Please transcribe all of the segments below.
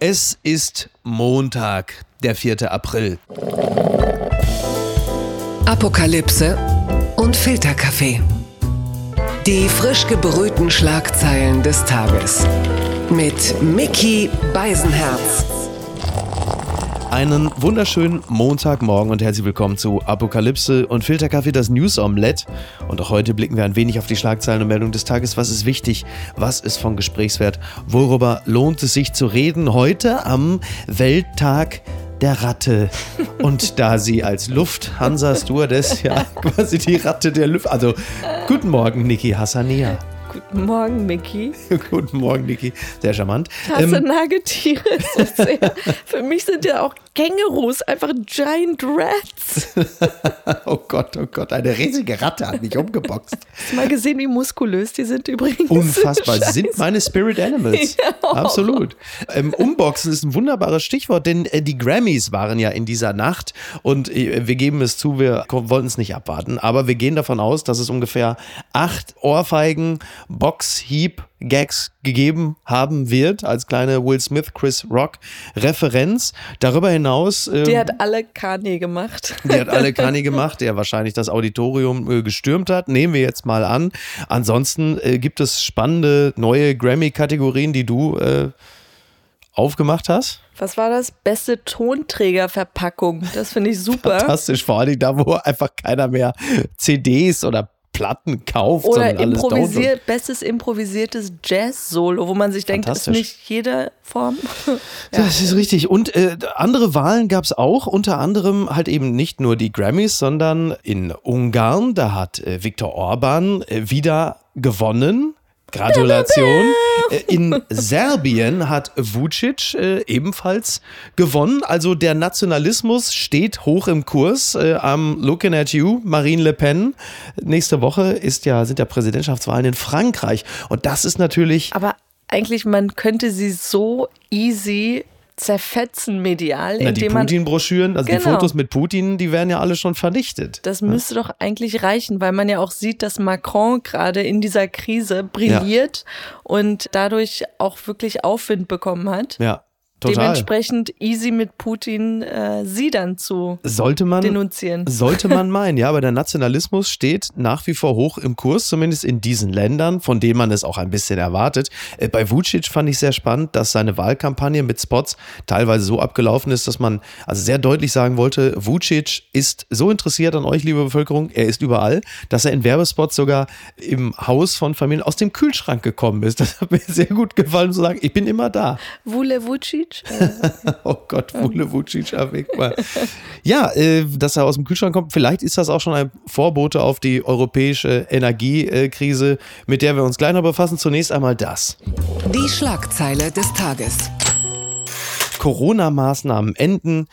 Es ist Montag, der 4. April. Apokalypse und Filterkaffee. Die frisch gebrühten Schlagzeilen des Tages. Mit Mickey Beisenherz. Einen wunderschönen Montagmorgen und herzlich willkommen zu Apokalypse und Filterkaffee, das News Omelette. Und auch heute blicken wir ein wenig auf die Schlagzeilen und Meldungen des Tages. Was ist wichtig? Was ist von Gesprächswert? Worüber lohnt es sich zu reden? Heute am Welttag der Ratte. Und da sie als Lufthansa Stewardess ja quasi die Ratte der Luft. Also, guten Morgen, Niki Hassania. Guten Morgen, Mickey. guten Morgen, Niki. Sehr charmant. Ich hasse ähm, Nagetiere. Für mich sind ja auch Kängurus einfach Giant Rats. oh Gott, oh Gott, eine riesige Ratte hat mich umgeboxt. Hast du mal gesehen, wie muskulös die sind übrigens? Unfassbar. Sie sind meine Spirit Animals. Ja, Absolut. Ähm, Umboxen ist ein wunderbares Stichwort, denn äh, die Grammys waren ja in dieser Nacht und äh, wir geben es zu, wir wollten es nicht abwarten, aber wir gehen davon aus, dass es ungefähr acht Ohrfeigen, Boxhieb, Gags gegeben haben wird, als kleine Will Smith, Chris Rock Referenz. Darüber hinaus. Ähm, die hat alle Kanye gemacht. Die hat alle Kanye gemacht, der wahrscheinlich das Auditorium äh, gestürmt hat. Nehmen wir jetzt mal an. Ansonsten äh, gibt es spannende neue Grammy-Kategorien, die du äh, aufgemacht hast. Was war das? Beste Tonträgerverpackung. Das finde ich super. Fantastisch, vor allem da, wo einfach keiner mehr CDs oder Platten kauft. Oder improvisiert, bestes improvisiertes Jazz-Solo, wo man sich denkt, ist nicht jede Form. ja. Das ist richtig. Und äh, andere Wahlen gab es auch, unter anderem halt eben nicht nur die Grammys, sondern in Ungarn, da hat äh, Viktor Orban äh, wieder gewonnen Gratulation. Äh, in Serbien hat Vucic äh, ebenfalls gewonnen. Also der Nationalismus steht hoch im Kurs. Äh, am Looking at You, Marine Le Pen. Nächste Woche ist ja, sind ja Präsidentschaftswahlen in Frankreich. Und das ist natürlich. Aber eigentlich, man könnte sie so easy zerfetzen medial. Na, die Putin-Broschüren, also genau. die Fotos mit Putin, die werden ja alle schon vernichtet. Das müsste ja. doch eigentlich reichen, weil man ja auch sieht, dass Macron gerade in dieser Krise brilliert ja. und dadurch auch wirklich Aufwind bekommen hat. Ja. Total. Dementsprechend easy mit Putin äh, sie dann zu sollte man, denunzieren. Sollte man meinen, ja, aber der Nationalismus steht nach wie vor hoch im Kurs, zumindest in diesen Ländern, von denen man es auch ein bisschen erwartet. Äh, bei Vucic fand ich sehr spannend, dass seine Wahlkampagne mit Spots teilweise so abgelaufen ist, dass man also sehr deutlich sagen wollte, Vucic ist so interessiert an euch, liebe Bevölkerung, er ist überall, dass er in Werbespots sogar im Haus von Familien aus dem Kühlschrank gekommen ist. Das hat mir sehr gut gefallen zu sagen, ich bin immer da. Wule Vucic Vucic. oh Gott, Vule Vucic mal. Ja, äh, dass er aus dem Kühlschrank kommt, vielleicht ist das auch schon ein Vorbote auf die europäische Energiekrise, mit der wir uns gleich noch befassen. Zunächst einmal das. Die Schlagzeile des Tages. Corona-Maßnahmen enden.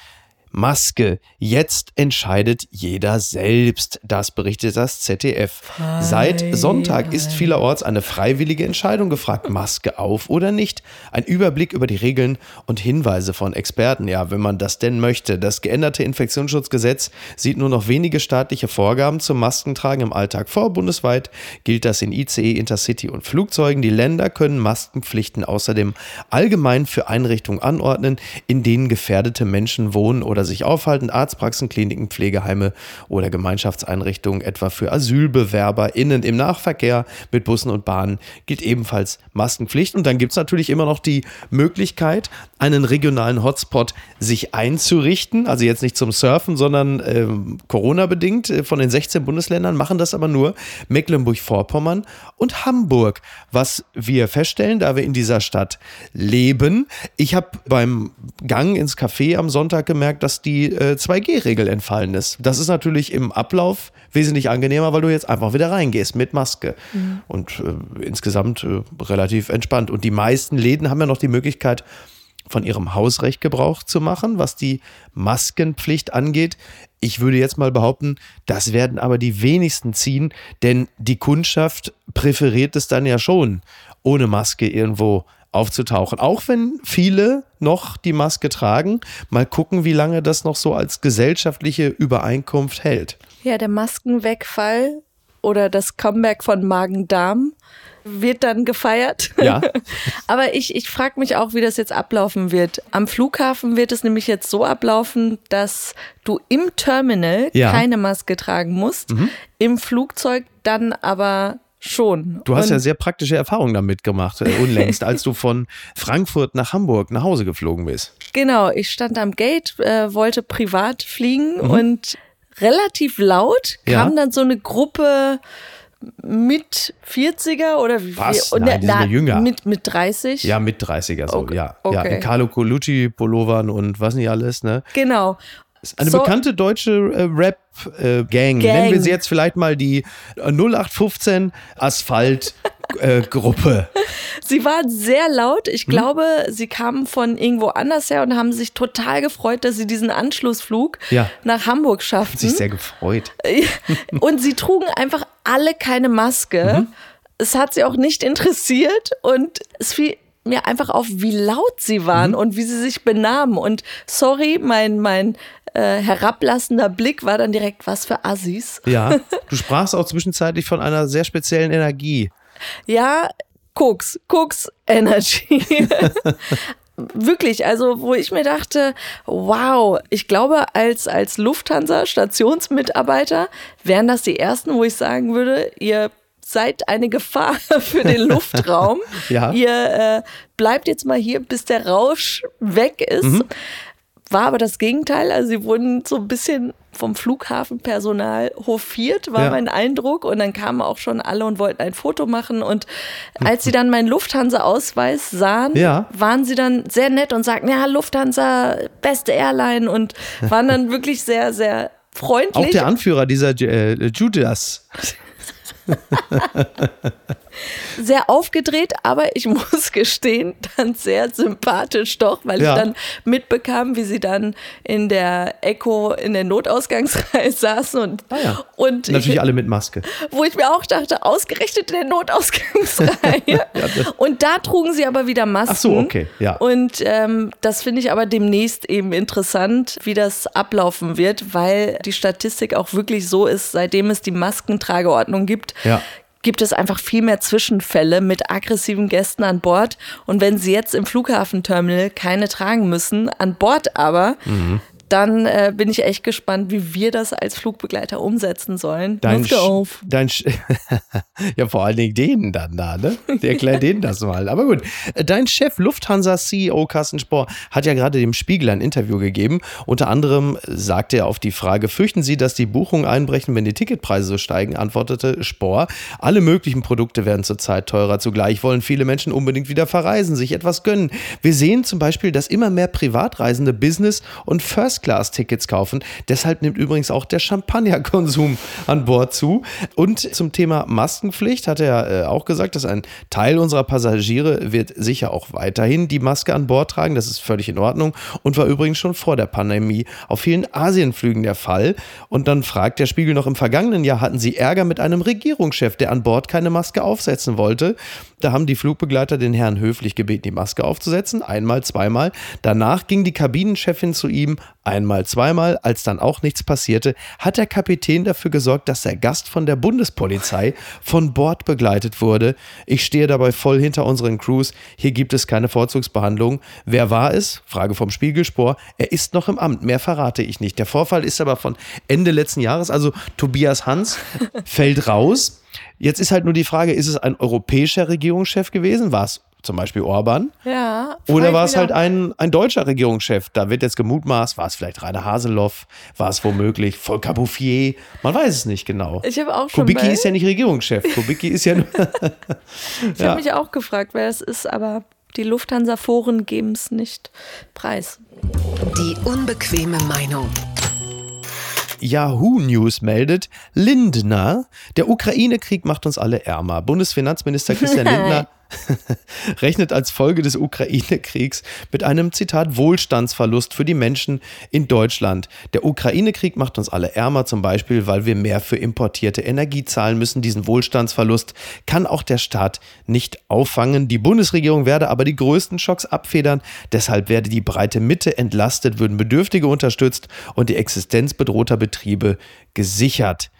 Maske. Jetzt entscheidet jeder selbst. Das berichtet das ZDF. Frei, Seit Sonntag ist vielerorts eine freiwillige Entscheidung gefragt. Maske auf oder nicht. Ein Überblick über die Regeln und Hinweise von Experten. Ja, wenn man das denn möchte. Das geänderte Infektionsschutzgesetz sieht nur noch wenige staatliche Vorgaben zum Maskentragen im Alltag vor. Bundesweit gilt das in ICE, Intercity und Flugzeugen. Die Länder können Maskenpflichten außerdem allgemein für Einrichtungen anordnen, in denen gefährdete Menschen wohnen oder sich aufhalten, Arztpraxen, Kliniken, Pflegeheime oder Gemeinschaftseinrichtungen, etwa für AsylbewerberInnen im Nahverkehr mit Bussen und Bahnen, gilt ebenfalls Maskenpflicht. Und dann gibt es natürlich immer noch die Möglichkeit, einen regionalen Hotspot sich einzurichten. Also jetzt nicht zum Surfen, sondern äh, Corona-bedingt. Äh, von den 16 Bundesländern machen das aber nur Mecklenburg-Vorpommern und Hamburg. Was wir feststellen, da wir in dieser Stadt leben. Ich habe beim Gang ins Café am Sonntag gemerkt, dass die äh, 2G-Regel entfallen ist. Das ist natürlich im Ablauf wesentlich angenehmer, weil du jetzt einfach wieder reingehst mit Maske. Mhm. Und äh, insgesamt äh, relativ entspannt. Und die meisten Läden haben ja noch die Möglichkeit, von ihrem Hausrecht Gebrauch zu machen, was die Maskenpflicht angeht. Ich würde jetzt mal behaupten, das werden aber die wenigsten ziehen, denn die Kundschaft präferiert es dann ja schon, ohne Maske irgendwo aufzutauchen. Auch wenn viele noch die Maske tragen. Mal gucken, wie lange das noch so als gesellschaftliche Übereinkunft hält. Ja, der Maskenwegfall oder das Comeback von Magen-Darm wird dann gefeiert. Ja. Aber ich, ich frage mich auch, wie das jetzt ablaufen wird. Am Flughafen wird es nämlich jetzt so ablaufen, dass du im Terminal Ja. keine Maske tragen musst, im Flugzeug dann aber schon. Du hast Und ja sehr praktische Erfahrungen damit gemacht, äh, unlängst, als du von Frankfurt nach Hamburg nach Hause geflogen bist. Genau, ich stand am Gate, äh, wollte privat fliegen Mhm. und relativ laut Ja. kam dann so eine Gruppe mit 40er oder wie Was? und, Nein, die sind ja jünger. Mit, mit 30. Ja, mit 30er so, Okay, ja. Ja, okay. in Carlo Colucci Pullovern und was nicht alles, ne? Genau. Eine So- bekannte deutsche äh, Rap-Gang. Gang. Nennen wir sie jetzt vielleicht mal die äh, 0815 Asphalt-Gruppe. Sie waren sehr laut. Ich glaube, sie kamen von irgendwo anders her und haben sich total gefreut, dass sie diesen Anschlussflug Ja. nach Hamburg schafften. sich sehr gefreut. und sie trugen einfach alle keine Maske. Mhm. Es hat sie auch nicht interessiert und es fiel mir einfach auf, wie laut sie waren Mhm. und wie sie sich benahmen. Und sorry, mein, mein äh, herablassender Blick war dann direkt, was für Assis. Ja, du sprachst auch zwischenzeitlich von einer sehr speziellen Energie. Ja, Koks, Koks Energy. Wirklich, also wo ich mir dachte, wow, ich glaube, als, als Lufthansa-Stationsmitarbeiter wären das die ersten, wo ich sagen würde, ihr seid eine Gefahr für den Luftraum. Ja. Ihr äh, bleibt jetzt mal hier, bis der Rausch weg ist. Mhm. War aber das Gegenteil. Also sie wurden so ein bisschen vom Flughafenpersonal hofiert, war Ja. mein Eindruck. Und dann kamen auch schon alle und wollten ein Foto machen. Und als sie dann meinen Lufthansa-Ausweis sahen, Ja. waren sie dann sehr nett und sagten, ja, Lufthansa, beste Airline und waren dann wirklich sehr, sehr freundlich. Auch der Anführer dieser äh, Judas. sehr aufgedreht, aber ich muss gestehen, dann sehr sympathisch doch, weil Ja. ich dann mitbekam, wie sie dann in der Echo in der Notausgangsreihe saßen und, Ah ja. und Natürlich ich, alle mit Maske. wo ich mir auch dachte, ausgerechnet in der Notausgangsreihe. und da trugen sie aber wieder Masken. Ach so, okay, ja. Und ähm, das finde ich aber demnächst eben interessant, wie das ablaufen wird, weil die Statistik auch wirklich so ist, seitdem es die Maskentrageordnung gibt, Ja. gibt es einfach viel mehr Zwischenfälle mit aggressiven Gästen an Bord. Und wenn sie jetzt im Flughafenterminal keine tragen müssen, an Bord aber, Mhm. Dann äh, bin ich echt gespannt, wie wir das als Flugbegleiter umsetzen sollen. Dein, Luft auf. Dein Sch- ja, vor allen Dingen denen dann da, ne? Der erklärt denen das mal. Aber gut, dein Chef, Lufthansa-CEO Carsten Spohr, hat ja gerade dem Spiegel ein Interview gegeben. Unter anderem sagte er auf die Frage, fürchten Sie, dass die Buchungen einbrechen, wenn die Ticketpreise so steigen, antwortete Spohr, alle möglichen Produkte werden zurzeit teurer. Zugleich wollen viele Menschen unbedingt wieder verreisen, sich etwas gönnen. Wir sehen zum Beispiel, dass immer mehr Privatreisende Business- und First-Class-Tickets kaufen. Deshalb nimmt übrigens auch der Champagnerkonsum an Bord zu. Und zum Thema Maskenpflicht hat er äh, auch gesagt, dass ein Teil unserer Passagiere wird sicher auch weiterhin die Maske an Bord tragen. Das ist völlig in Ordnung und war übrigens schon vor der Pandemie auf vielen Asienflügen der Fall. Und dann fragt der Spiegel noch, im vergangenen Jahr hatten sie Ärger mit einem Regierungschef, der an Bord keine Maske aufsetzen wollte. Da haben die Flugbegleiter den Herrn höflich gebeten, die Maske aufzusetzen. Einmal, zweimal. Danach ging die Kabinenchefin zu ihm. Einmal, zweimal. Als dann auch nichts passierte, hat der Kapitän dafür gesorgt, dass der Gast von der Bundespolizei von Bord begleitet wurde. Ich stehe dabei voll hinter unseren Crews. Hier gibt es keine Vorzugsbehandlung. Wer war es? Frage vom Spiegelspor. Er ist noch im Amt. Mehr verrate ich nicht. Der Vorfall ist aber von Ende letzten Jahres. Also Tobias Hans fällt raus. Jetzt ist halt nur die Frage, ist es ein europäischer Regierungschef gewesen? War es zum Beispiel Orban? Ja. Oder war es halt ein, ein deutscher Regierungschef? Da wird jetzt gemutmaßt, war es vielleicht Rainer Haseloff, war es womöglich Volker Bouffier? Man weiß es nicht genau. Ich habe auch schon Kubicki bei- ist ja nicht Regierungschef. Kubicki ist ja nur. Ich habe mich auch gefragt, wer es ist, aber die Lufthansa-Foren geben es nicht preis. Die unbequeme Meinung. Yahoo News meldet, Lindner, der Ukraine-Krieg macht uns alle ärmer. Bundesfinanzminister Christian Lindner rechnet als Folge des Ukraine-Kriegs mit einem Zitat Wohlstandsverlust für die Menschen in Deutschland. Der Ukraine-Krieg macht uns alle ärmer, zum Beispiel, weil wir mehr für importierte Energie zahlen müssen. Diesen Wohlstandsverlust kann auch der Staat nicht auffangen. Die Bundesregierung werde aber die größten Schocks abfedern. Deshalb werde die breite Mitte entlastet, würden Bedürftige unterstützt und die Existenz bedrohter Betriebe gesichert.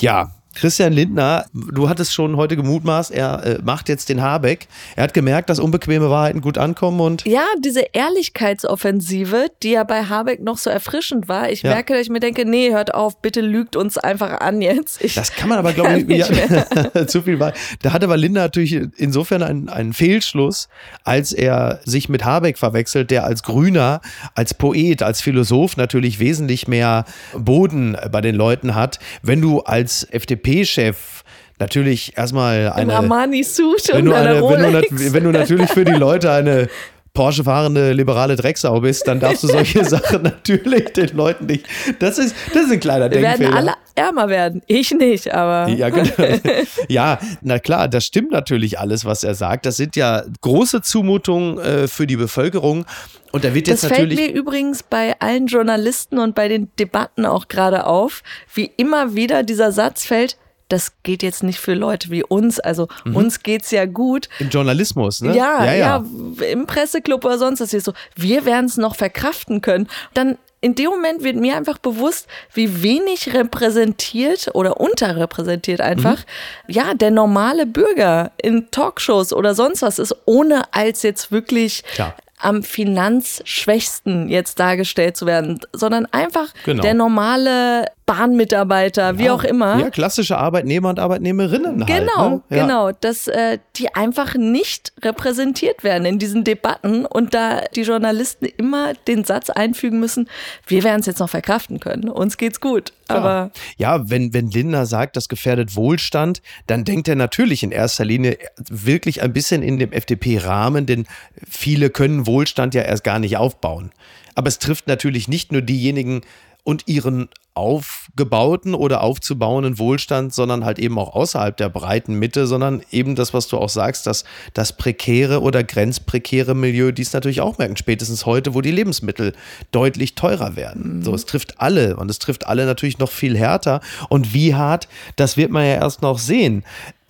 Ja, Christian Lindner, du hattest schon heute gemutmaßt, er äh, macht jetzt den Habeck. Er hat gemerkt, dass unbequeme Wahrheiten gut ankommen und. Ja, diese Ehrlichkeitsoffensive, die ja bei Habeck noch so erfrischend war. Ich ja. merke, dass ich mir denke, nee, hört auf, bitte lügt uns einfach an jetzt. Ich das kann man aber, glaube ich, ja, zu viel war. Da hatte aber Lindner natürlich insofern einen, einen Fehlschluss, als er sich mit Habeck verwechselt, der als Grüner, als Poet, als Philosoph natürlich wesentlich mehr Boden bei den Leuten hat. Wenn du als FDP-Chef natürlich erstmal eine. Armani-Suit und eine wenn, du, wenn du natürlich für die Leute eine Porsche fahrende liberale Drecksau bist, dann darfst du solche Sachen natürlich den Leuten nicht. Das ist, das ist ein kleiner Wir Denkfehler. werden alle ärmer werden. Ich nicht, aber. Ja, genau. ja, na klar, das stimmt natürlich alles, was er sagt. Das sind ja große Zumutungen äh, für die Bevölkerung. Und da wird jetzt das natürlich. fällt mir übrigens bei allen Journalisten und bei den Debatten auch gerade auf, wie immer wieder dieser Satz fällt, das geht jetzt nicht für Leute wie uns. Also mhm. uns geht's ja gut. Im Journalismus, ne? Ja, ja, ja. ja im Presseclub oder sonst was hier so. Wir werden es noch verkraften können. Dann in dem Moment wird mir einfach bewusst, wie wenig repräsentiert oder unterrepräsentiert einfach, mhm. ja, der normale Bürger in Talkshows oder sonst was ist, ohne als jetzt wirklich Klar am finanzschwächsten jetzt dargestellt zu werden, sondern einfach genau. der normale Bahnmitarbeiter, wie auch immer. Ja, klassische Arbeitnehmer und Arbeitnehmerinnen. Genau, halt, ne? ja. genau, dass äh, die einfach nicht repräsentiert werden in diesen Debatten und da die Journalisten immer den Satz einfügen müssen, wir werden es jetzt noch verkraften können, uns geht's gut. Klar. Aber ja, wenn, wenn Linda sagt, das gefährdet Wohlstand, dann denkt er natürlich in erster Linie wirklich ein bisschen in dem FDP-Rahmen, denn viele können Wohlstand ja erst gar nicht aufbauen. Aber es trifft natürlich nicht nur diejenigen und ihren aufgebauten oder aufzubauenden Wohlstand, sondern halt eben auch außerhalb der breiten Mitte, sondern eben das, was du auch sagst, dass das prekäre oder grenzprekäre Milieu, die es natürlich auch merken, spätestens heute, wo die Lebensmittel deutlich teurer werden. Mhm. So, es trifft alle und es trifft alle natürlich noch viel härter. Und wie hart, das wird man ja erst noch sehen.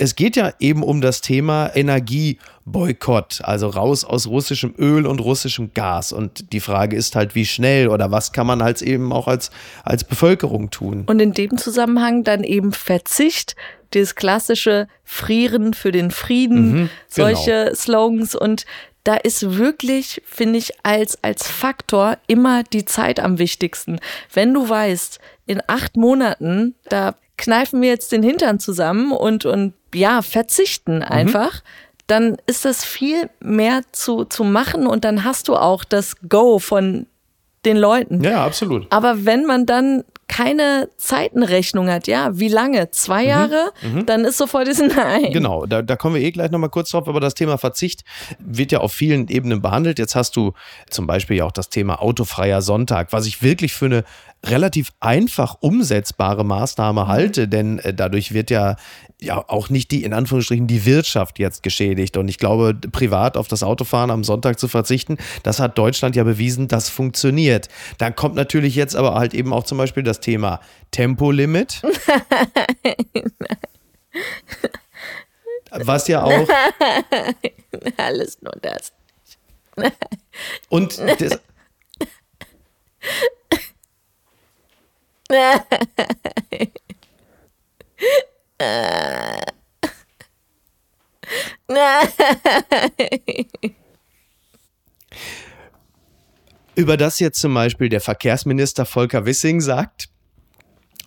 Es geht ja eben um das Thema Energieboykott, also raus aus russischem Öl und russischem Gas. Und die Frage ist halt, wie schnell oder was kann man halt eben auch als, als Bevölkerung tun. Und in dem Zusammenhang dann eben Verzicht, dieses klassische Frieren für den Frieden, mhm, solche genau. Slogans und da ist wirklich, finde ich, als, als Faktor immer die Zeit am wichtigsten. Wenn du weißt, in acht Monaten, da kneifen wir jetzt den Hintern zusammen und, und ja, verzichten mhm. einfach, mhm. dann ist das viel mehr zu, zu machen und dann hast du auch das Go von den Leuten. Ja, absolut. Aber wenn man dann keine Zeitenrechnung hat, ja, wie lange? Zwei mhm. Jahre? Mhm. Dann ist sofort das Nein. Genau, da, da kommen wir eh gleich nochmal kurz drauf, aber das Thema Verzicht wird ja auf vielen Ebenen behandelt. Jetzt hast du zum Beispiel ja auch das Thema autofreier Sonntag, was ich wirklich für eine relativ einfach umsetzbare Maßnahme mhm. halte, denn äh, dadurch wird ja, ja auch nicht die, in Anführungsstrichen, die Wirtschaft jetzt geschädigt. Und ich glaube, privat auf das Autofahren am Sonntag zu verzichten, das hat Deutschland ja bewiesen, das funktioniert. Dann kommt natürlich jetzt aber halt eben auch zum Beispiel das Thema Tempolimit. Was ja auch. Alles nur das. Und das, Über das jetzt zum Beispiel der Verkehrsminister Volker Wissing sagt,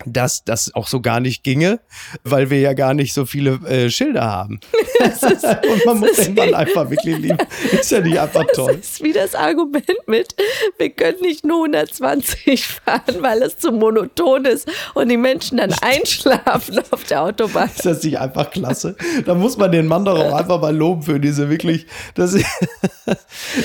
dass das auch so gar nicht ginge, weil wir ja gar nicht so viele äh, Schilder haben. Ist, und man muss den Mann einfach wirklich lieben. Ist ja nicht einfach toll. Das ist wie das Argument mit, wir können nicht nur 120 fahren, weil es zu monoton ist und die Menschen dann einschlafen auf der Autobahn. Ist das nicht einfach klasse? Da muss man den Mann doch auch einfach mal loben für diese wirklich. Das,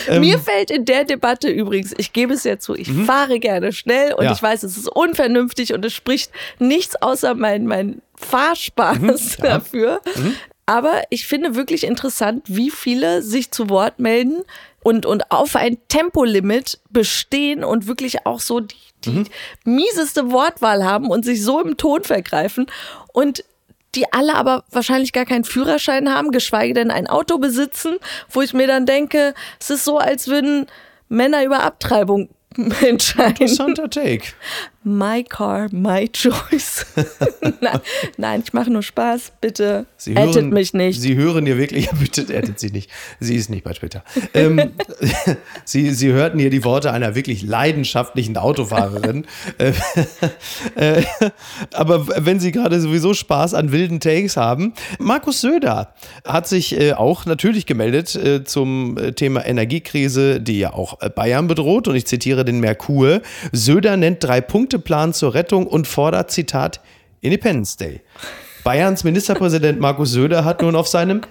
ähm, Mir fällt in der Debatte übrigens, ich gebe es ja zu, ich mhm. fahre gerne schnell und ja. ich weiß, es ist unvernünftig und es spricht spricht nichts außer mein, mein Fahrspaß mhm, ja. dafür. Mhm. Aber ich finde wirklich interessant, wie viele sich zu Wort melden und, und auf ein Tempolimit bestehen und wirklich auch so die, die mhm. mieseste Wortwahl haben und sich so im Ton vergreifen. Und die alle aber wahrscheinlich gar keinen Führerschein haben, geschweige denn ein Auto besitzen, wo ich mir dann denke, es ist so, als würden Männer über Abtreibung entscheiden. Interessanter Take. My car, my choice. nein, nein, ich mache nur Spaß. Bitte Sie addet hören, mich nicht. Sie hören hier wirklich, bitte addet sie nicht. Sie ist nicht bei Twitter. Ähm, sie, sie hörten hier die Worte einer wirklich leidenschaftlichen Autofahrerin. Äh, äh, aber wenn Sie gerade sowieso Spaß an wilden Takes haben, Markus Söder hat sich äh, auch natürlich gemeldet äh, zum äh, Thema Energiekrise, die ja auch Bayern bedroht. Und ich zitiere den Merkur. Söder nennt drei Punkte Plan zur Rettung und fordert, Zitat, Independence Day. Bayerns Ministerpräsident Markus Söder hat nun auf seinem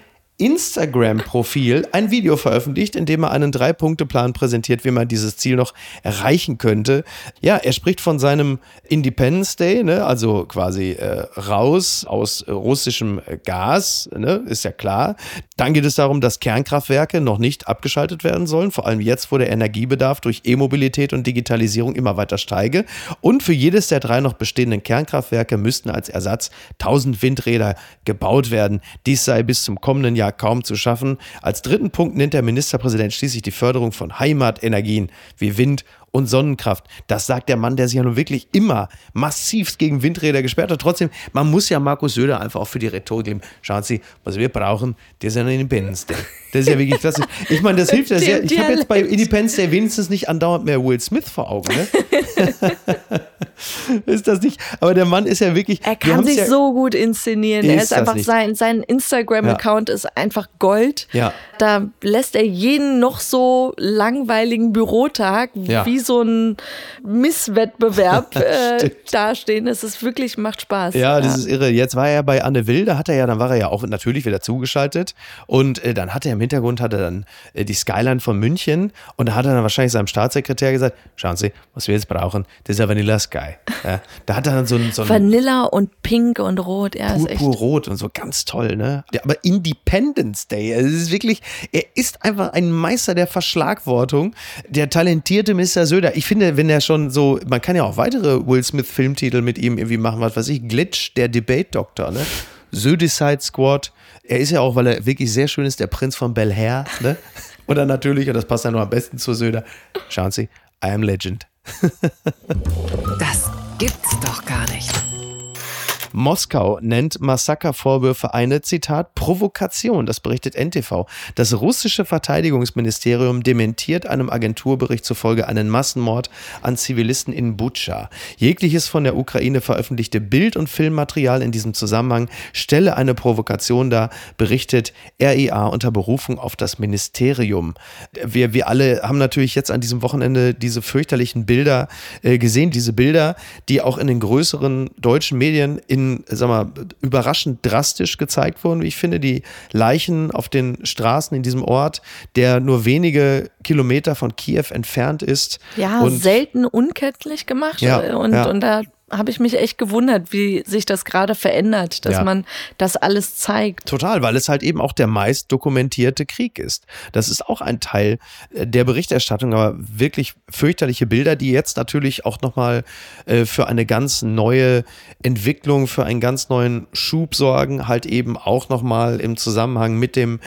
Instagram-Profil ein Video veröffentlicht, in dem er einen Drei-Punkte-Plan präsentiert, wie man dieses Ziel noch erreichen könnte. Ja, er spricht von seinem Independence Day, ne? also quasi äh, raus aus russischem Gas, ne? ist ja klar. Dann geht es darum, dass Kernkraftwerke noch nicht abgeschaltet werden sollen, vor allem jetzt, wo der Energiebedarf durch E-Mobilität und Digitalisierung immer weiter steige. Und für jedes der drei noch bestehenden Kernkraftwerke müssten als Ersatz 1000 Windräder gebaut werden. Dies sei bis zum kommenden Jahr kaum zu schaffen. Als dritten Punkt nennt der Ministerpräsident schließlich die Förderung von Heimatenergien wie Wind und Sonnenkraft. Das sagt der Mann, der sich ja nun wirklich immer massivst gegen Windräder gesperrt hat. Trotzdem, man muss ja Markus Söder einfach auch für die Rhetorik geben. Schauen Sie, was wir brauchen, das ist ja ein Independence Day. Das ist ja wirklich klasse. Ich meine, das hilft ja sehr. Ich habe jetzt bei Independence Day wenigstens nicht andauernd mehr Will Smith vor Augen. Ne? ist das nicht? Aber der Mann ist ja wirklich. Er kann sich ja, so gut inszenieren. Er ist einfach sein, sein Instagram-Account ja. ist einfach Gold. Ja. Da lässt er jeden noch so langweiligen Bürotag ja. wie so ein Misswettbewerb äh, dastehen. Es ist wirklich, macht Spaß. Ja, das ist irre. Jetzt war er bei Anne Will, da hat er ja, dann war er ja auch natürlich wieder zugeschaltet. Und äh, dann hat er im Hintergrund hat er dann äh, die Skyline von München und da hat er dann wahrscheinlich seinem Staatssekretär gesagt: Schauen Sie, was wir jetzt brauchen, das ist ja Vanilla Sky. Ja, da hat er dann so ein. So Vanilla und Pink und Rot, ja, ist echt. Rot und so ganz toll, ne? Ja, aber Independence Day, es ist wirklich, er ist einfach ein Meister der Verschlagwortung. Der talentierte Mr. Söder. Ich finde, wenn er schon so, man kann ja auch weitere Will Smith-Filmtitel mit ihm irgendwie machen, was weiß ich, Glitch, der Debate-Doktor, ne? Södicide Squad. Er ist ja auch, weil er wirklich sehr schön ist, der Prinz von Bel Air, ne? Oder natürlich, und das passt ja nur am besten zu Söder, schauen Sie, I am Legend. das gibt's doch gar nicht. Moskau nennt Massakervorwürfe eine, Zitat, Provokation. Das berichtet NTV. Das russische Verteidigungsministerium dementiert einem Agenturbericht zufolge einen Massenmord an Zivilisten in Butscha. Jegliches von der Ukraine veröffentlichte Bild- und Filmmaterial in diesem Zusammenhang stelle eine Provokation dar, berichtet RIA unter Berufung auf das Ministerium. Wir, wir alle haben natürlich jetzt an diesem Wochenende diese fürchterlichen Bilder äh, gesehen, diese Bilder, die auch in den größeren deutschen Medien in in, sag mal, überraschend drastisch gezeigt wurden, wie ich finde. Die Leichen auf den Straßen in diesem Ort, der nur wenige Kilometer von Kiew entfernt ist. Ja, selten unkenntlich gemacht. Ja, und, ja. und da habe ich mich echt gewundert, wie sich das gerade verändert, dass ja. man das alles zeigt. Total, weil es halt eben auch der meist dokumentierte Krieg ist. Das ist auch ein Teil äh, der Berichterstattung, aber wirklich fürchterliche Bilder, die jetzt natürlich auch nochmal äh, für eine ganz neue Entwicklung, für einen ganz neuen Schub sorgen, halt eben auch nochmal im Zusammenhang mit dem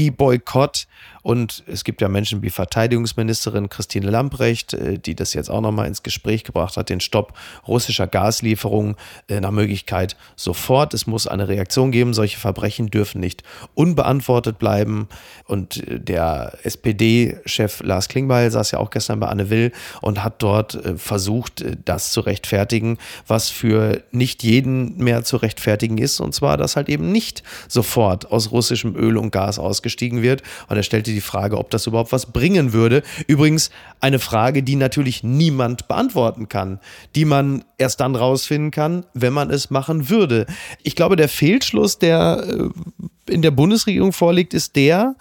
Energieboykott und es gibt ja Menschen wie Verteidigungsministerin Christine Lamprecht, äh, die das jetzt auch nochmal ins Gespräch gebracht hat, den Stopp russischer Gaslieferungen äh, nach Möglichkeit sofort. Es muss eine Reaktion geben. Solche Verbrechen dürfen nicht unbeantwortet bleiben. Und äh, der SPD-Chef Lars Klingbeil saß ja auch gestern bei Anne Will und hat dort versucht, das zu rechtfertigen, was für nicht jeden mehr zu rechtfertigen ist. Und zwar, dass halt eben nicht sofort aus russischem Öl und Gas ausgestiegen wird. Und er stellte die Frage, ob das überhaupt was bringen würde. Übrigens eine Frage, die natürlich niemand beantworten kann, die man erst dann rausfinden kann, wenn man es machen würde. Ich glaube, der Fehlschluss, der äh, in der Bundesregierung vorliegt, ist der,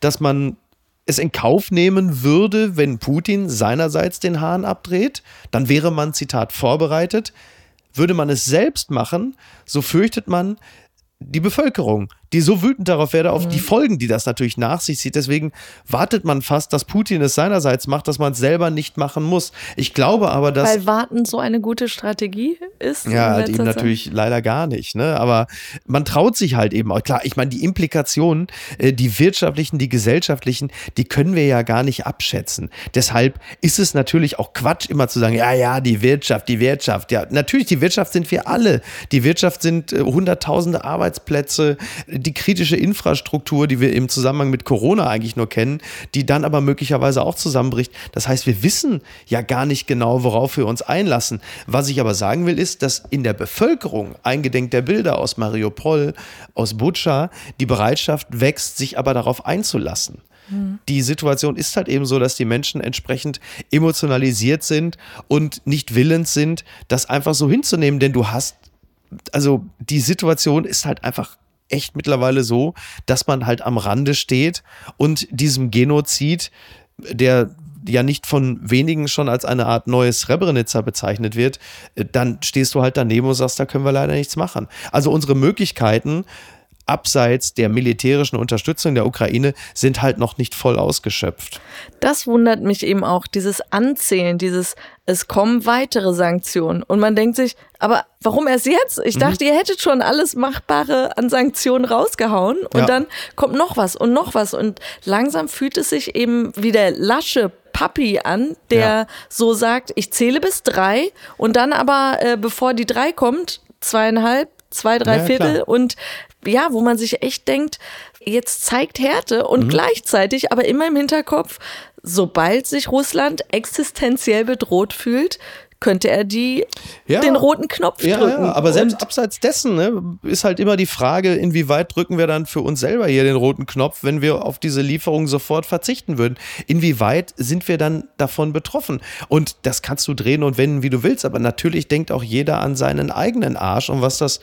dass man es in Kauf nehmen würde, wenn Putin seinerseits den Hahn abdreht, dann wäre man, Zitat, vorbereitet. Würde man es selbst machen, so fürchtet man, die Bevölkerung, die so wütend darauf werde, auf mhm. die Folgen, die das natürlich nach sich zieht. Deswegen wartet man fast, dass Putin es seinerseits macht, dass man es selber nicht machen muss. Ich glaube aber, dass. Weil Warten so eine gute Strategie ist. Ja, halt eben natürlich leider gar nicht. Ne? Aber man traut sich halt eben auch. Klar, ich meine, die Implikationen, äh, die wirtschaftlichen, die gesellschaftlichen, die können wir ja gar nicht abschätzen. Deshalb ist es natürlich auch Quatsch, immer zu sagen, ja, ja, die Wirtschaft, die Wirtschaft. Ja, natürlich, die Wirtschaft sind wir alle. Die Wirtschaft sind äh, hunderttausende Arbeitsplätze die kritische Infrastruktur, die wir im Zusammenhang mit Corona eigentlich nur kennen, die dann aber möglicherweise auch zusammenbricht. Das heißt, wir wissen ja gar nicht genau, worauf wir uns einlassen. Was ich aber sagen will, ist, dass in der Bevölkerung, eingedenk der Bilder aus Mariupol, aus Butscha, die Bereitschaft wächst, sich aber darauf einzulassen. Die Situation ist halt eben so, dass die Menschen entsprechend emotionalisiert sind und nicht willens sind, das einfach so hinzunehmen, denn du hast, also die Situation ist halt einfach echt mittlerweile so, dass man halt am Rande steht und diesem Genozid, der ja nicht von wenigen schon als eine Art neues Srebrenica bezeichnet wird, dann stehst du halt daneben und sagst, da können wir leider nichts machen. Also unsere Möglichkeiten, abseits der militärischen Unterstützung der Ukraine sind halt noch nicht voll ausgeschöpft. Das wundert mich eben auch, dieses Anzählen, dieses es kommen weitere Sanktionen. Und man denkt sich, aber warum erst jetzt? Ich mhm. dachte, ihr hättet schon alles Machbare an Sanktionen rausgehauen und ja. dann kommt noch was und noch was. Und langsam fühlt es sich eben wie der lasche Papi an, der ja. so sagt, ich zähle bis drei und dann aber, äh, bevor die drei kommt, zweieinhalb, zwei, drei ja, Viertel klar. und ja, wo man sich echt denkt, jetzt zeigt Härte und mhm. gleichzeitig aber immer im Hinterkopf, sobald sich Russland existenziell bedroht fühlt, könnte er die ja, den roten Knopf ja, drücken. Ja, aber selbst abseits dessen ne, ist halt immer die Frage, inwieweit drücken wir dann für uns selber hier den roten Knopf, wenn wir auf diese Lieferung sofort verzichten würden. Inwieweit sind wir dann davon betroffen? Und das kannst du drehen und wenden, wie du willst, aber natürlich denkt auch jeder an seinen eigenen Arsch und was das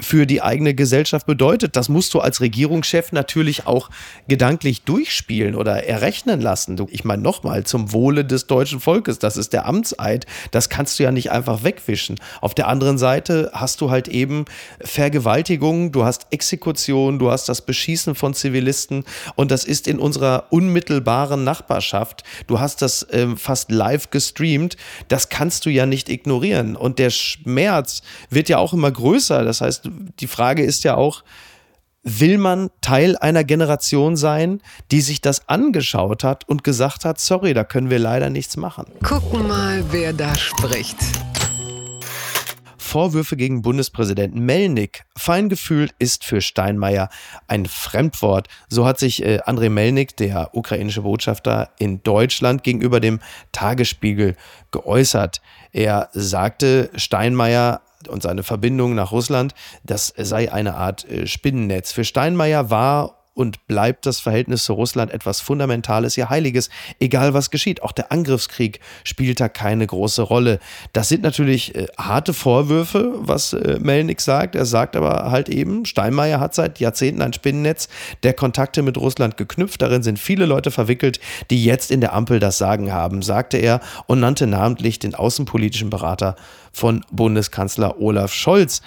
für die eigene Gesellschaft bedeutet. Das musst du als Regierungschef natürlich auch gedanklich durchspielen oder errechnen lassen. Ich meine nochmal, zum Wohle des deutschen Volkes, das ist der Amtseid, das kannst du ja nicht einfach wegwischen. Auf der anderen Seite hast du halt eben Vergewaltigung, du hast Exekution, du hast das Beschießen von Zivilisten und das ist in unserer unmittelbaren Nachbarschaft. Du hast das ähm, fast live gestreamt, das kannst du ja nicht ignorieren und der Schmerz wird ja auch immer größer. Das heißt, die Frage ist ja auch, will man Teil einer Generation sein, die sich das angeschaut hat und gesagt hat, sorry, da können wir leider nichts machen. Gucken mal, wer da spricht. Vorwürfe gegen Bundespräsidenten Melnik. Feingefühl ist für Steinmeier ein Fremdwort. So hat sich äh, Andrei Melnik, der ukrainische Botschafter in Deutschland, gegenüber dem Tagesspiegel geäußert. Er sagte, Steinmeier und seine Verbindung nach Russland, das sei eine Art äh, Spinnennetz. Für Steinmeier war und bleibt das Verhältnis zu Russland etwas Fundamentales, ja Heiliges, egal was geschieht. Auch der Angriffskrieg spielt da keine große Rolle. Das sind natürlich äh, harte Vorwürfe, was äh, Melnik sagt. Er sagt aber halt eben, Steinmeier hat seit Jahrzehnten ein Spinnennetz der Kontakte mit Russland geknüpft. Darin sind viele Leute verwickelt, die jetzt in der Ampel das Sagen haben, sagte er und nannte namentlich den außenpolitischen Berater von Bundeskanzler Olaf Scholz.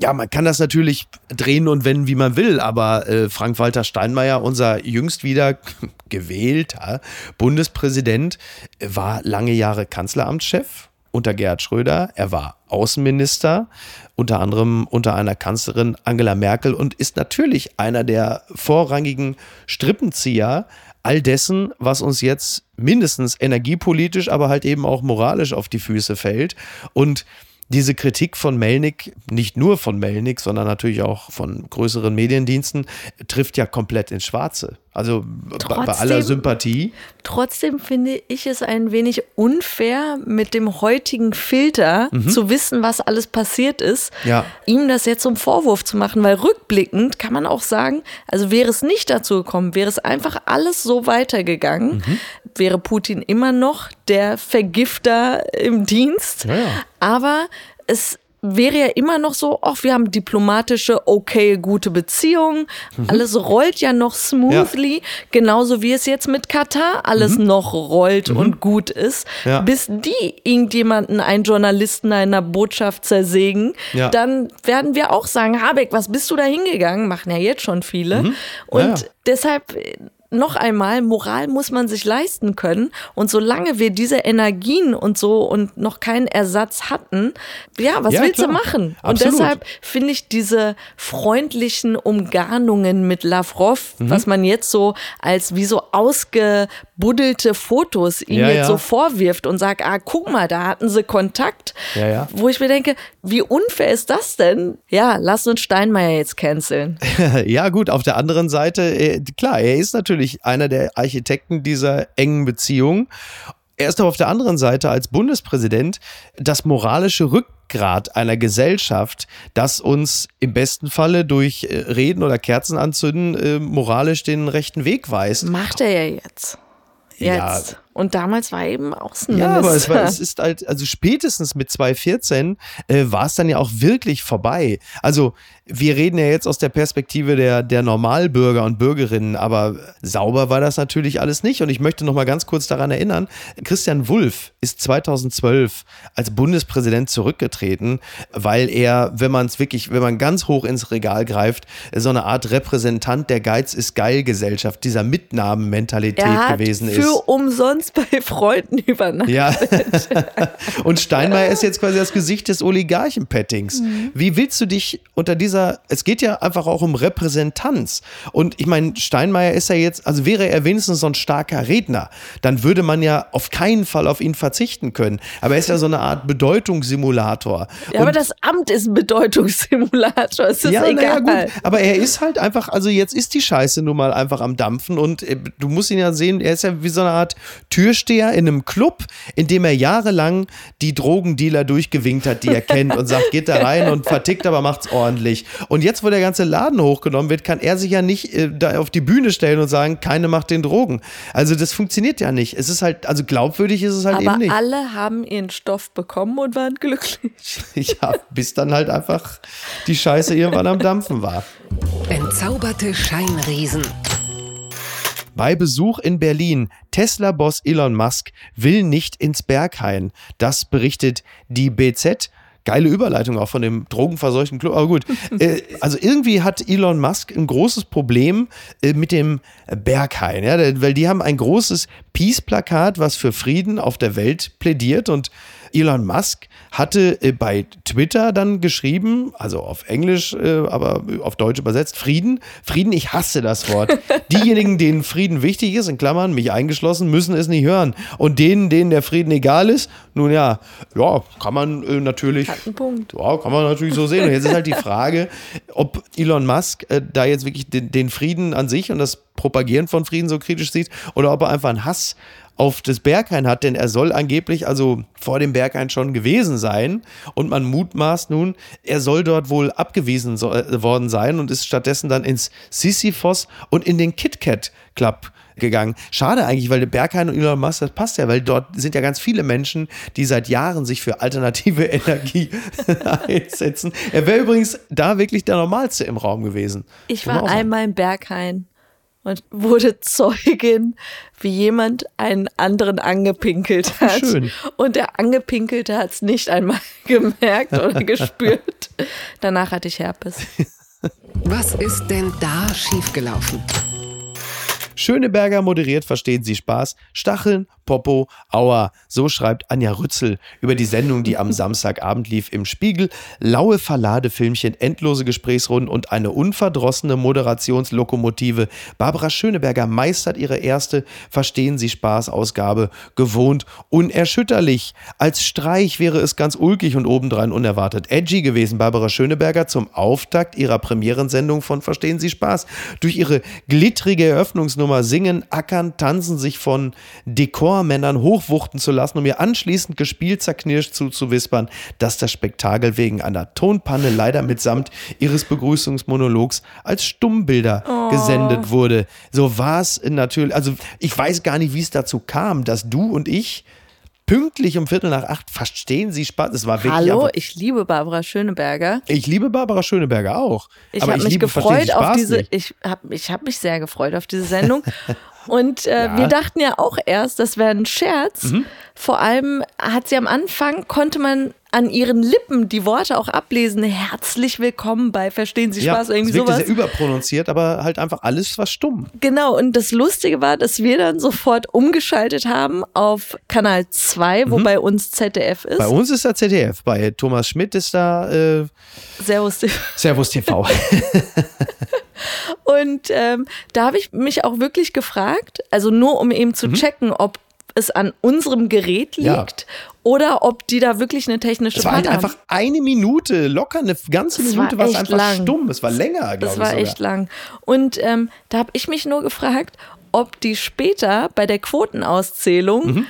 Ja, man kann das natürlich drehen und wenden, wie man will, aber äh, Frank-Walter Steinmeier, unser jüngst wieder gewählter Bundespräsident, war lange Jahre Kanzleramtschef unter Gerhard Schröder. Er war Außenminister, unter anderem unter einer Kanzlerin Angela Merkel und ist natürlich einer der vorrangigen Strippenzieher all dessen, was uns jetzt mindestens energiepolitisch, aber halt eben auch moralisch auf die Füße fällt. Und diese Kritik von Melnik, nicht nur von Melnik, sondern natürlich auch von größeren Mediendiensten, trifft ja komplett ins Schwarze. Also trotzdem, bei aller Sympathie. Trotzdem finde ich es ein wenig unfair, mit dem heutigen Filter mhm. zu wissen, was alles passiert ist, ja. ihm das jetzt zum Vorwurf zu machen, weil rückblickend kann man auch sagen, also wäre es nicht dazu gekommen, wäre es einfach alles so weitergegangen, mhm. wäre Putin immer noch der Vergifter im Dienst. Ja, ja. Aber es wäre ja immer noch so, ach, wir haben diplomatische, okay, gute Beziehungen. Mhm. Alles rollt ja noch smoothly, ja. genauso wie es jetzt mit Katar alles mhm. noch rollt mhm. und gut ist. Ja. Bis die irgendjemanden, einen Journalisten einer Botschaft zersägen, ja. dann werden wir auch sagen, Habeck, was bist du da hingegangen? Machen ja jetzt schon viele. Mhm. Und deshalb noch einmal, Moral muss man sich leisten können. Und solange wir diese Energien und so und noch keinen Ersatz hatten, ja, was ja, willst klar. du machen? Absolut. Und deshalb finde ich diese freundlichen Umgarnungen mit Lavrov, mhm. was man jetzt so als wie so ausgebuddelte Fotos ihm ja, jetzt ja. so vorwirft und sagt, ah, guck mal, da hatten sie Kontakt. Wo ich mir denke, wie unfair ist das denn? Ja, lass uns Steinmeier jetzt canceln. ja, gut, auf der anderen Seite, äh, klar, er ist natürlich natürlich einer der Architekten dieser engen Beziehung. Er ist aber auf der anderen Seite als Bundespräsident das moralische Rückgrat einer Gesellschaft, das uns im besten Falle durch äh, Reden oder Kerzen anzünden äh, moralisch den rechten Weg weist. Macht er ja jetzt. Jetzt. Ja, und damals war eben Außenminister. Ja, aber es, war, es ist halt, also spätestens mit 2014 äh, war es dann ja auch wirklich vorbei. Also wir reden ja jetzt aus der Perspektive der, der Normalbürger und Bürgerinnen, aber sauber war das natürlich alles nicht. Und ich möchte noch mal ganz kurz daran erinnern, Christian Wulff ist 2012 als Bundespräsident zurückgetreten, weil er, wenn man es wirklich, wenn man ganz hoch ins Regal greift, so eine Art Repräsentant der Geiz ist geil Gesellschaft, dieser Mitnahmenmentalität gewesen ist. Für umsonst abends bei Freunden übernachtet. Ja. Und Steinmeier ist jetzt quasi das Gesicht des Oligarchenpettings. Mhm. Wie willst du dich unter dieser, es geht ja einfach auch um Repräsentanz. Und ich meine, Steinmeier ist ja jetzt, also wäre er wenigstens so ein starker Redner, dann würde man ja auf keinen Fall auf ihn verzichten können. Aber er ist ja so eine Art Bedeutungssimulator. Ja, aber das Amt ist ein Bedeutungssimulator. Es ist ja, egal. Ja, gut. Aber er ist halt einfach, also jetzt ist die Scheiße nun mal einfach am Dampfen und äh, du musst ihn ja sehen, er ist ja wie so eine Art Türsteher in einem Club, in dem er jahrelang die Drogendealer durchgewinkt hat, die er kennt und sagt, geht da rein und vertickt, aber macht's ordentlich. Und jetzt, wo der ganze Laden hochgenommen wird, kann er sich ja nicht äh, da auf die Bühne stellen und sagen, keine macht den Drogen. Also das funktioniert ja nicht. Es ist halt, also glaubwürdig ist es halt aber eben nicht. alle haben ihren Stoff bekommen und waren glücklich. ja, bis dann halt einfach die Scheiße irgendwann am Dampfen war. Entzauberte Scheinriesen. Bei Besuch in Berlin, Tesla-Boss Elon Musk will nicht ins Berghain. Das berichtet die BZ. Geile Überleitung auch von dem drogenverseuchten Club. Aber gut, äh, also irgendwie hat Elon Musk ein großes Problem äh, mit dem Berghain, ja, weil die haben ein großes Peace-Plakat, was für Frieden auf der Welt plädiert und Elon Musk hatte äh, bei Twitter dann geschrieben, also auf Englisch, äh, aber auf Deutsch übersetzt, Frieden. Frieden, ich hasse das Wort. Diejenigen, denen Frieden wichtig ist, in Klammern, mich eingeschlossen, müssen es nicht hören. Und denen, denen der Frieden egal ist, nun ja, ja, kann man äh, natürlich. Hat einen Punkt. Ja, kann man natürlich so sehen. Und jetzt ist halt die Frage, ob Elon Musk da jetzt wirklich den, den Frieden an sich und das Propagieren von Frieden so kritisch sieht oder ob er einfach einen Hass auf das Berghain hat, denn er soll angeblich also vor dem Berghain schon gewesen sein und man mutmaßt nun, er soll dort wohl abgewiesen so, äh, worden sein und ist stattdessen dann ins Sisyphos und in den KitKat Club gegangen. Schade eigentlich, weil der Berghain und Elon Musk, das passt ja, weil dort sind ja ganz viele Menschen, die seit Jahren sich für alternative Energie einsetzen. Er wäre übrigens da wirklich der Normalste im Raum gewesen. Ich war einmal im Berghain und wurde Zeugin, wie jemand einen anderen angepinkelt hat. Schön. Und der Angepinkelte hat es nicht einmal gemerkt oder gespürt. Danach hatte ich Herpes. Was ist denn da schiefgelaufen? Schöneberger moderiert Verstehen Sie Spaß, Stacheln, Popo, Aua. So schreibt Anja Rützel über die Sendung, die am Samstagabend lief im Spiegel. Laue Verladefilmchen, endlose Gesprächsrunden und eine unverdrossene Moderationslokomotive. Barbara Schöneberger meistert ihre erste Verstehen Sie Spaß Ausgabe gewohnt unerschütterlich. Als Streich wäre es ganz ulkig und obendrein unerwartet edgy gewesen. Barbara Schöneberger zum Auftakt ihrer Premierensendung von Verstehen Sie Spaß. Durch ihre glittrige Eröffnungsnummer Nummer singen, ackern, tanzen, sich von Dekormännern hochwuchten zu lassen, um ihr anschließend gespielt zerknirscht zuzuwispern, dass das Spektakel wegen einer Tonpanne leider mitsamt ihres Begrüßungsmonologs als Stummbilder oh. gesendet wurde. So war es natürlich, also ich weiß gar nicht, wie es dazu kam, dass du und ich pünktlich um Viertel nach acht. Verstehen Sie Spaß? Es war wirklich Hallo, ich liebe Barbara Schöneberger. ich liebe Barbara Schöneberger auch. Ich habe ich mich liebe gefreut auf diese, nicht. ich habe ich hab mich sehr gefreut auf diese Sendung. Und äh, Ja. wir dachten ja auch erst, das wäre ein Scherz. Mhm. Vor allem hat sie am Anfang, konnte man an ihren Lippen die Worte auch ablesen. Herzlich willkommen bei Verstehen Sie Ja, Spaß es irgendwie wirkte sowas. sehr überprononziert, aber halt einfach alles war stumm. Genau, und das Lustige war, dass wir dann sofort umgeschaltet haben auf Kanal 2, wo bei uns ZDF ist. Mhm. Bei uns ist da ZDF, bei Thomas Schmidt ist da äh, Servus. Servus TV. Und ähm, da habe ich mich auch wirklich gefragt, also nur um eben zu checken, ob es an unserem Gerät liegt Mhm. Ja. Oder ob die da wirklich eine technische Es war halt Panne einfach haben. eine Minute, locker eine ganze Es war Minute war es einfach lang. stumm. Es war länger, glaube Das ich. war sogar. echt lang. Und ähm, da habe ich mich nur gefragt, ob die später bei der Quotenauszählung Mhm.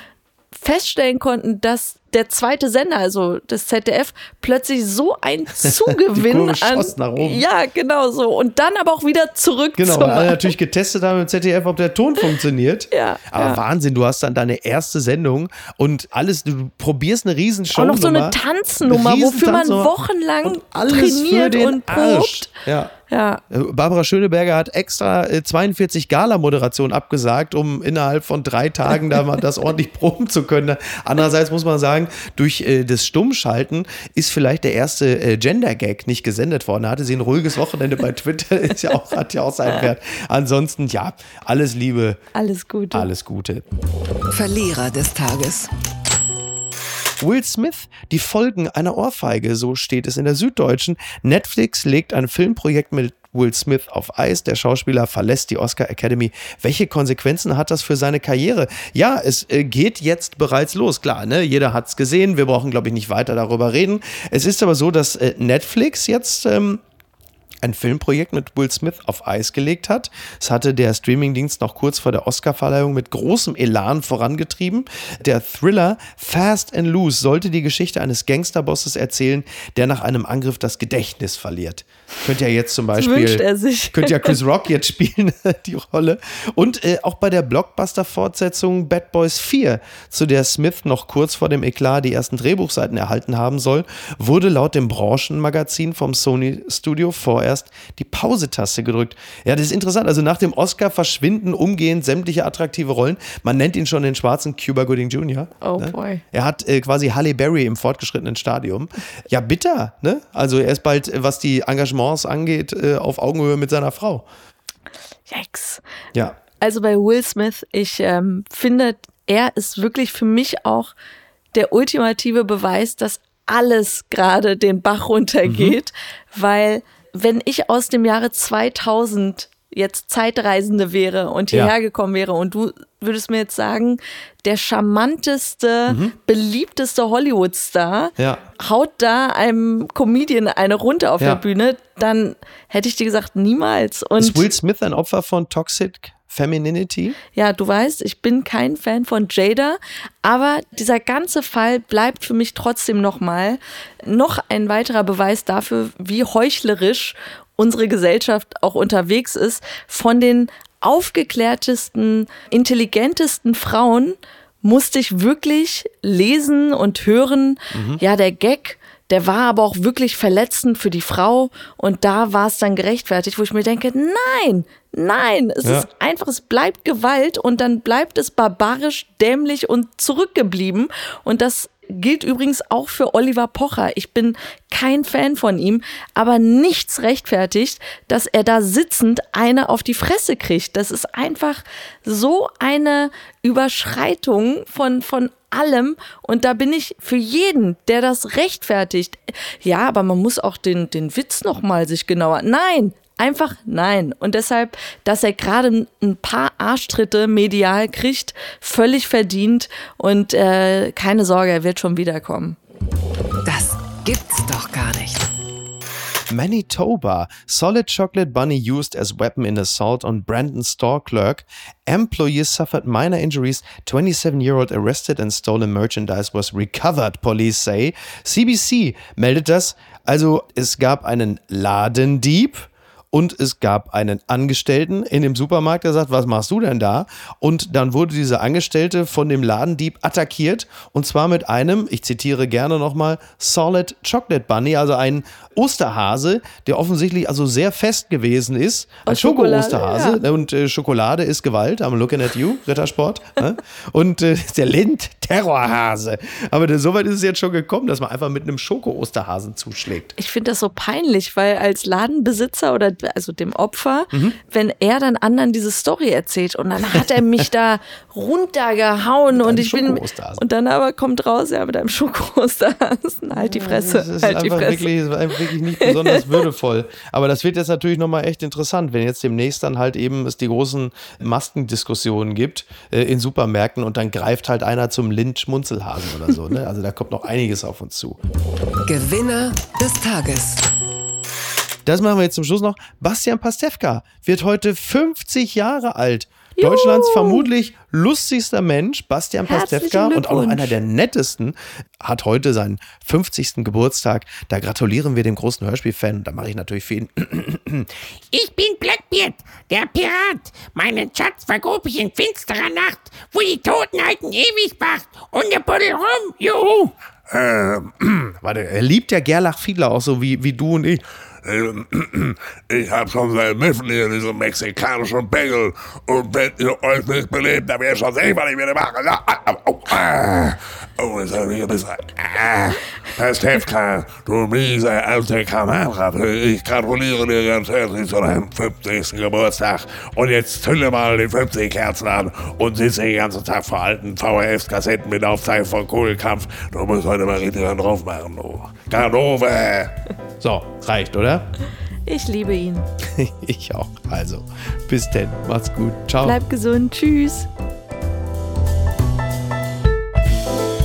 Feststellen konnten, dass der zweite Sender, also das ZDF, plötzlich so ein Zugewinn an. nach oben. Ja, genau so. Und dann aber auch wieder zurück Genau, weil alle natürlich getestet haben im ZDF, ob der Ton funktioniert. Ja, Aber ja. Wahnsinn, du hast dann deine erste Sendung und alles, du probierst eine Riesenshow. Auch noch so eine Tanznummer, Eine wofür man wochenlang und trainiert und probt. Ja. Ja, Äh, Barbara Schöneberger hat extra äh, 42 Gala-Moderationen abgesagt, um innerhalb von drei Tagen da mal das ordentlich proben zu können. Andererseits muss man sagen, durch äh, das Stummschalten ist vielleicht der erste äh, Gender-Gag nicht gesendet worden. Da hatte sie ein ruhiges Wochenende bei Twitter, ist ja auch, hat ja auch seinen Wert. Ansonsten, ja, alles Liebe, alles Gute. alles Gute. Verlierer des Tages. Will Smith, die Folgen einer Ohrfeige, so steht es in der Süddeutschen. Netflix legt ein Filmprojekt mit Will Smith auf Eis. Der Schauspieler verlässt die Oscar Academy. Welche Konsequenzen hat das für seine Karriere? Ja, es äh, geht jetzt bereits los. Klar, ne? jeder hat es gesehen. Wir brauchen, glaube ich, nicht weiter darüber reden. Es ist aber so, dass äh, Netflix jetzt ähm, ein Filmprojekt mit Will Smith auf Eis gelegt hat. Das hatte der Streamingdienst noch kurz vor der Oscarverleihung mit großem Elan vorangetrieben. Der Thriller Fast and Loose sollte die Geschichte eines Gangsterbosses erzählen, der nach einem Angriff das Gedächtnis verliert. Könnte ja jetzt zum Beispiel er könnte ja Chris Rock jetzt spielen, die Rolle. Und äh, auch bei der Blockbuster-Fortsetzung Bad Boys 4, zu der Smith noch kurz vor dem Eklat die ersten Drehbuchseiten erhalten haben soll, wurde laut dem Branchenmagazin vom Sony Studio vorerst die Pause-Taste gedrückt. Ja, das ist interessant. Also nach dem Oscar verschwinden umgehend sämtliche attraktive Rollen. Man nennt ihn schon den schwarzen Cuba Gooding Jr. Oh ne? boy. Er hat äh, quasi Halle Berry im fortgeschrittenen Stadium. Ja, bitter, ne? Also er ist bald, äh, was die Engagements angeht, äh, auf Augenhöhe mit seiner Frau. Yikes. Ja. Also bei Will Smith, ich ähm, finde, er ist wirklich für mich auch der ultimative Beweis, dass alles gerade den Bach runtergeht, weil wenn ich aus dem Jahre 2000 jetzt Zeitreisende wäre und Ja. hierher gekommen wäre und du würdest mir jetzt sagen, der charmanteste, beliebteste Hollywood-Star Ja. haut da einem Comedian eine runter auf Ja. der Bühne, dann hätte ich dir gesagt, niemals. Und Ist Will Smith ein Opfer von Toxic Femininity? Ja, du weißt, ich bin kein Fan von Jada, aber dieser ganze Fall bleibt für mich trotzdem nochmal noch ein weiterer Beweis dafür, wie heuchlerisch unsere Gesellschaft auch unterwegs ist. Von den aufgeklärtesten, intelligentesten Frauen musste ich wirklich lesen und hören, ja, der Gag, der war aber auch wirklich verletzend für die Frau und da war es dann gerechtfertigt, wo ich mir denke, nein, nein, es Ja. ist einfach, es bleibt Gewalt und dann bleibt es barbarisch, dämlich und zurückgeblieben und das gilt übrigens auch für Oliver Pocher. Ich bin kein Fan von ihm, aber nichts rechtfertigt, dass er da sitzend eine auf die Fresse kriegt. Das ist einfach so eine Überschreitung von, von allem und da bin ich für jeden, der das rechtfertigt. Ja, aber man muss auch den, den Witz noch mal sich genauer. Nein, einfach nein. Und deshalb, dass er gerade ein paar Arschtritte medial kriegt, völlig verdient und äh, keine Sorge, er wird schon wiederkommen. Das gibt's doch gar nicht. Manitoba. Solid chocolate bunny used as weapon in assault on Brandon store clerk. Employees suffered minor injuries. 27-year-old arrested and stolen merchandise was recovered, police say. CBC meldet das. Also es gab einen Ladendieb und es gab einen Angestellten in dem Supermarkt, der sagt, was machst du denn da? Und dann wurde dieser Angestellte von dem Ladendieb attackiert und zwar mit einem, ich zitiere gerne nochmal, Solid Chocolate Bunny, also ein Osterhase, der offensichtlich also sehr fest gewesen ist. Ein Schoko-Osterhase ja. und äh, Schokolade ist Gewalt. I'm looking at you, Rittersport. ne? Und äh, der Lind Terrorhase. Aber so weit ist es jetzt schon gekommen, dass man einfach mit einem Schoko-Osterhasen zuschlägt. Ich finde das so peinlich, weil als Ladenbesitzer oder also dem Opfer, mhm. wenn er dann anderen diese Story erzählt und dann hat er mich da runtergehauen und, und ich bin und dann aber kommt raus, ja, mit einem Schoko-Osterhasen. Halt die Fresse. Das ist halt einfach, Wirklich, wirklich nicht besonders würdevoll. Aber das wird jetzt natürlich nochmal echt interessant, wenn jetzt demnächst dann halt eben es die großen Maskendiskussionen gibt äh, in Supermärkten und dann greift halt einer zum Lind-Schmunzelhasen oder so. Ne? Also da kommt noch einiges auf uns zu. Gewinner des Tages. Das machen wir jetzt zum Schluss noch. Bastian Pastewka wird heute 50 Jahre alt. Juhu. Deutschlands vermutlich lustigster Mensch, Bastian Pastewka und auch noch einer der nettesten, hat heute seinen 50. Geburtstag. Da gratulieren wir dem großen Hörspielfan. Da mache ich natürlich für ihn. Ich bin Blackbeard, der Pirat. Meinen Schatz vergrub ich in finsterer Nacht, wo die Totenheiten ewig wacht und der Buddel rum. Juhu. Äh, warte, er liebt ja Gerlach Fiedler auch so wie, wie du und ich. Ich habe schon seit Miffen hier diesen mexikanischen Bengel. Und wenn ihr euch nicht belebt, dann wäre schon sehen, was ich wieder mache. Oh, jetzt habe ich ein bisschen. Pastewka, du miese alte Kamerad, ich gratuliere dir ganz herzlich zu deinem 50. Geburtstag. Und jetzt zünde mal die 50 Kerzen an und sitze den ganzen Tag vor alten VHS-Kassetten mit Aufzeichnung von Kohlkampf. Du musst heute mal richtig drauf machen, du. Ganove! So, reicht, oder? Ich liebe ihn. ich auch. Also, bis denn. Macht's gut. Ciao. Bleib gesund. Tschüss.